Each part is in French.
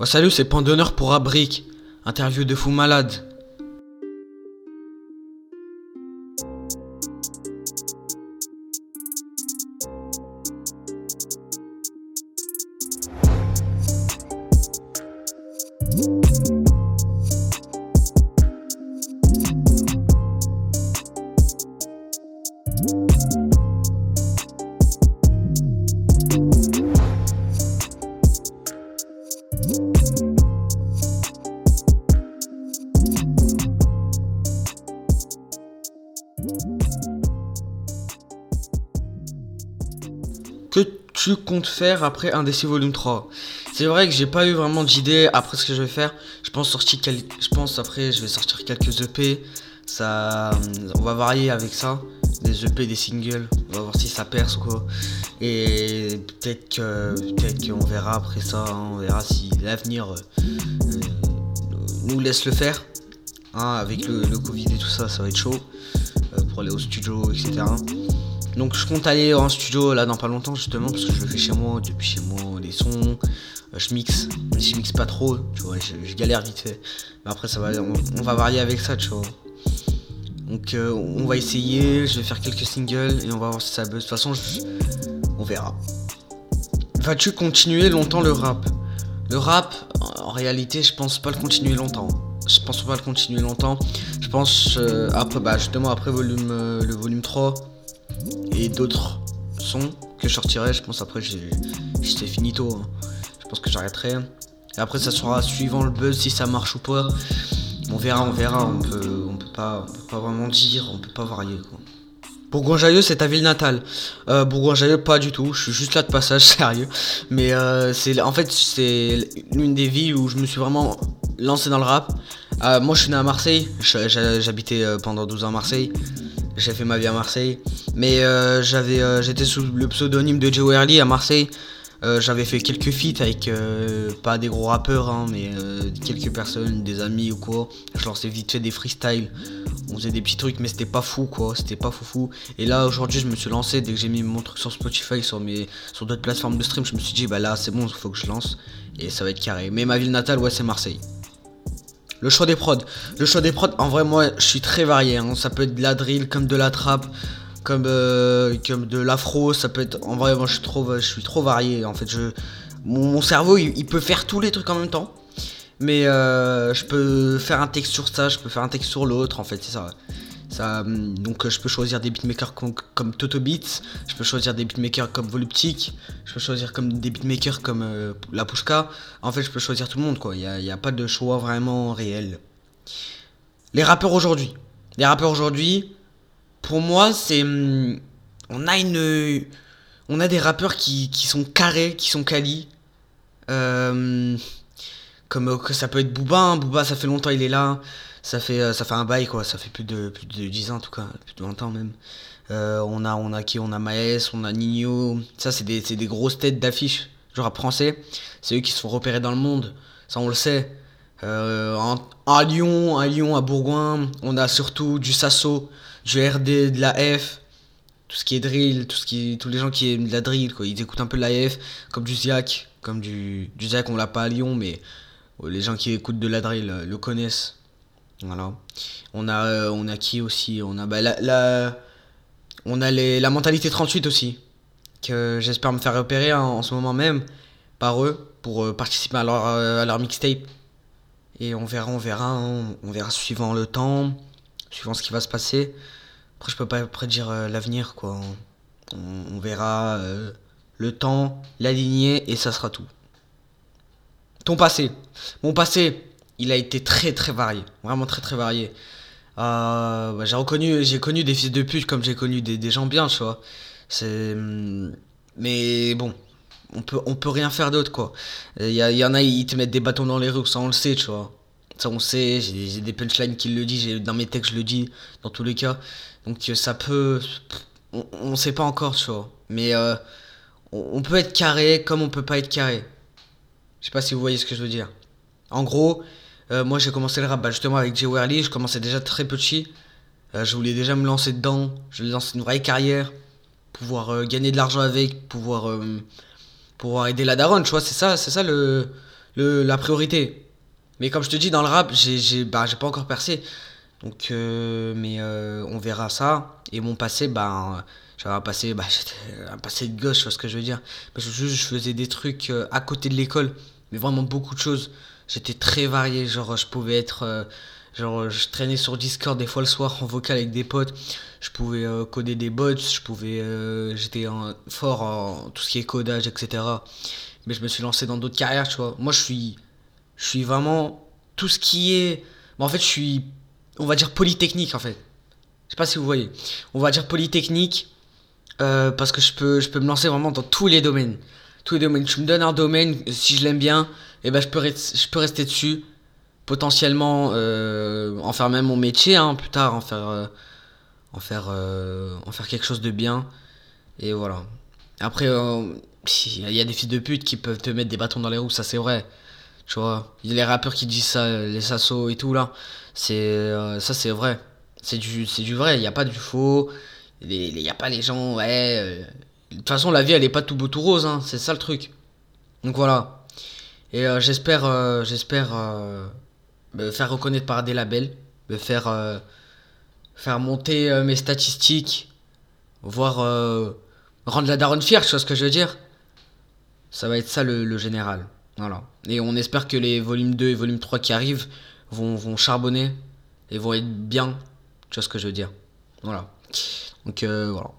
Oh, salut, c'est Point d'honneur pour Abric. Interview de fou malade. Tu comptes faire après Indécis Volume 3 C'est vrai que j'ai pas eu vraiment d'idée après ce que je vais faire. Je pense sortir je pense après je vais sortir quelques EP. Ça on va varier avec ça, des EP, des singles, on va voir si ça perce quoi. Et peut-être que peut-être qu'on verra après ça, hein, on verra si l'avenir euh, euh, nous laisse le faire. Hein, avec le, Covid et tout ça, ça va être chaud euh, pour aller au studio, etc. Donc je compte aller en studio là dans pas longtemps justement parce que je le fais chez moi, depuis chez moi les sons, euh, je mixe, mais je mixe pas trop, tu vois, je, galère vite fait. Mais après ça va, on, va varier avec ça, tu vois. Donc euh, on va essayer, je vais faire quelques singles et on va voir si ça buzz. De toute façon, on verra. Vas-tu continuer longtemps le rap? Le rap, en réalité, je pense pas le continuer longtemps. Je pense pas le continuer longtemps. Je pense euh, après, bah justement après volume, le volume 3 d'autres sons que je sortirai. Je pense après j'ai- c'est finito. hein. Je pense que j'arrêterai. Et après ça sera suivant le buzz si ça marche ou pas. On verra, on verra. On peut, on peut pas, on peut pas vraiment dire, on peut pas varier quoi. Bourgoin-Jallieu, c'est ta ville natale. Euh, Bourgoin-Jallieu, pas du tout. Je suis juste là de passage, sérieux. Mais euh, c'est, en fait, c'est l'une des villes où je me suis vraiment lancé dans le rap. Euh, moi, je suis né à Marseille. J'habitais euh, pendant 12 ans à Marseille. J'ai fait ma vie à Marseille. Mais euh, j'avais, euh, j'étais sous le pseudonyme de Joe Early à Marseille. Euh, j'avais fait quelques feats avec pas des gros rappeurs, hein, mais quelques personnes, des amis ou quoi. Je lançais vite fait des freestyles. On faisait des petits trucs, mais c'était pas fou quoi. C'était pas fou fou. Et là aujourd'hui, je me suis lancé dès que j'ai mis mon truc sur Spotify, sur mes, sur d'autres plateformes de stream. Je me suis dit bah là c'est bon, il faut que je lance et ça va être carré. Mais ma ville natale, ouais, c'est Marseille. Le choix des prods. Le choix des prods, en vrai, moi, je suis très varié. hein. Ça peut être de la drill, comme de la trap, comme, euh, de l'afro. Ça peut être. En vrai, moi, je suis trop, varié. En fait, mon, cerveau, il, peut faire tous les trucs en même temps. Mais euh, je peux faire un texte sur ça, je peux faire un texte sur l'autre. En fait, c'est ça. Donc, je peux choisir des beatmakers comme, Toto Beats. Je peux choisir des beatmakers comme Voluptic. Je peux choisir comme des beatmakers comme euh, La Pushka. En fait, je peux choisir tout le monde, quoi. Il n'y a, pas de choix vraiment réel. Les rappeurs aujourd'hui. Les rappeurs aujourd'hui, pour moi, c'est. hum, On a une. On a des rappeurs qui, sont carrés, qui sont quali. Euh, comme euh, ça peut être Booba. hein. Booba, ça fait longtemps il est là. Ça fait, euh, ça fait un bail, quoi. Ça fait plus de, plus de 10 ans, en tout cas. Plus de 20 ans, même. Euh, on, a, on a qui? On a Maes, on a Nino. Ça, c'est des, grosses têtes d'affiche. Genre rap français. C'est eux qui se sont repérés dans le monde. Ça, on le sait. Euh, en- à Lyon, à Lyon, à Bourgoin, on a surtout du Sasso, du RD, de la F, tout ce qui est drill, tout ce qui, tous les gens qui aiment de la drill, quoi. Ils écoutent un peu de la F, comme du Ziak, comme du, du on l'a pas à Lyon, mais les gens qui écoutent de la drill le connaissent. On a, euh, on a qui aussi? On a bah, la, on a les, la mentalité 38 aussi, que j'espère me faire repérer en, en ce moment même par eux pour euh, participer à leur, euh, à leur mixtape. Et on verra, on verra, hein, on verra suivant le temps, suivant ce qui va se passer. Après, je peux pas prédire l'avenir, quoi. On, verra le temps, la lignée, et ça sera tout. Ton passé. Mon passé, il a été très très varié. Vraiment très très varié. Euh, bah, j'ai reconnu, j'ai connu des fils de pute comme j'ai connu des, gens bien, tu vois. C'est. hum, Mais bon, on peut, on peut rien faire d'autre, quoi. Il y, a- y en a, ils te mettent des bâtons dans les roues, ça on le sait, tu vois. Ça on sait, j'ai des punchlines qui le disent, dans mes textes je le dis, dans tous les cas. Donc euh, ça peut. On, on sait pas encore, tu vois. Mais euh, on, on peut être carré comme on peut pas être carré. Je sais pas si vous voyez ce que je veux dire. En gros, euh, moi j'ai commencé le rap bah, justement avec Jay Werley, je commençais déjà très petit. Euh, je voulais déjà me lancer dedans, je voulais lancer une vraie carrière, pouvoir euh, gagner de l'argent avec, pouvoir, pouvoir aider la daronne, tu vois, c'est ça, c'est ça le, le, la priorité. Mais comme je te dis, dans le rap, j'ai bah, pas encore percé. Donc, mais on verra ça. Et mon passé, bah, j'avais un passé, bah, un passé de gauche, tu vois ce que je veux dire. Je faisais des trucs à côté de l'école, mais vraiment beaucoup de choses. J'étais très varié, genre, je pouvais être. euh, genre, je traînais sur Discord des fois le soir en vocal avec des potes. Je pouvais euh, coder des bots, je pouvais. euh, J'étais fort en tout ce qui est codage, etc. Mais je me suis lancé dans d'autres carrières, tu vois. Moi, je suis. Je suis vraiment. Tout ce qui est. En fait, je suis. On va dire polytechnique, en fait. Je sais pas si vous voyez. On va dire polytechnique. parce que je peux, je peux me lancer vraiment dans tous les domaines. Tous les domaines. Tu me donnes un domaine, si je l'aime bien, et ben je peux, je peux rester dessus. Potentiellement euh, en faire même mon métier, hein, plus tard, en faire, euh, en, faire, euh, en faire quelque chose de bien. Et voilà. Après, il y a des filles de pute qui peuvent te mettre des bâtons dans les roues, ça c'est vrai. Tu vois, il y a les rappeurs qui disent ça, les sassos et tout là. C'est ça c'est vrai. C'est du du vrai, il n'y a pas du faux. Il n'y a pas les gens ouais de toute façon la vie elle est pas tout beau tout rose hein, c'est ça le truc. Donc voilà. Et euh, j'espère euh, j'espère euh, me faire reconnaître par des labels, me faire faire monter mes statistiques, voir rendre la daronne fière, tu vois ce que je veux dire? Ça va être ça le, général. Voilà. Et on espère que les volumes 2 et volume 3 qui arrivent vont, vont charbonner et vont être bien. Tu vois ce que je veux dire Voilà. Donc voilà.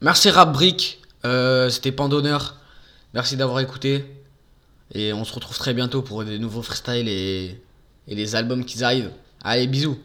Merci Rap Brick. C'était pas d'honneur. Merci d'avoir écouté. Et on se retrouve très bientôt pour des nouveaux freestyles et, les albums qui arrivent. Allez, bisous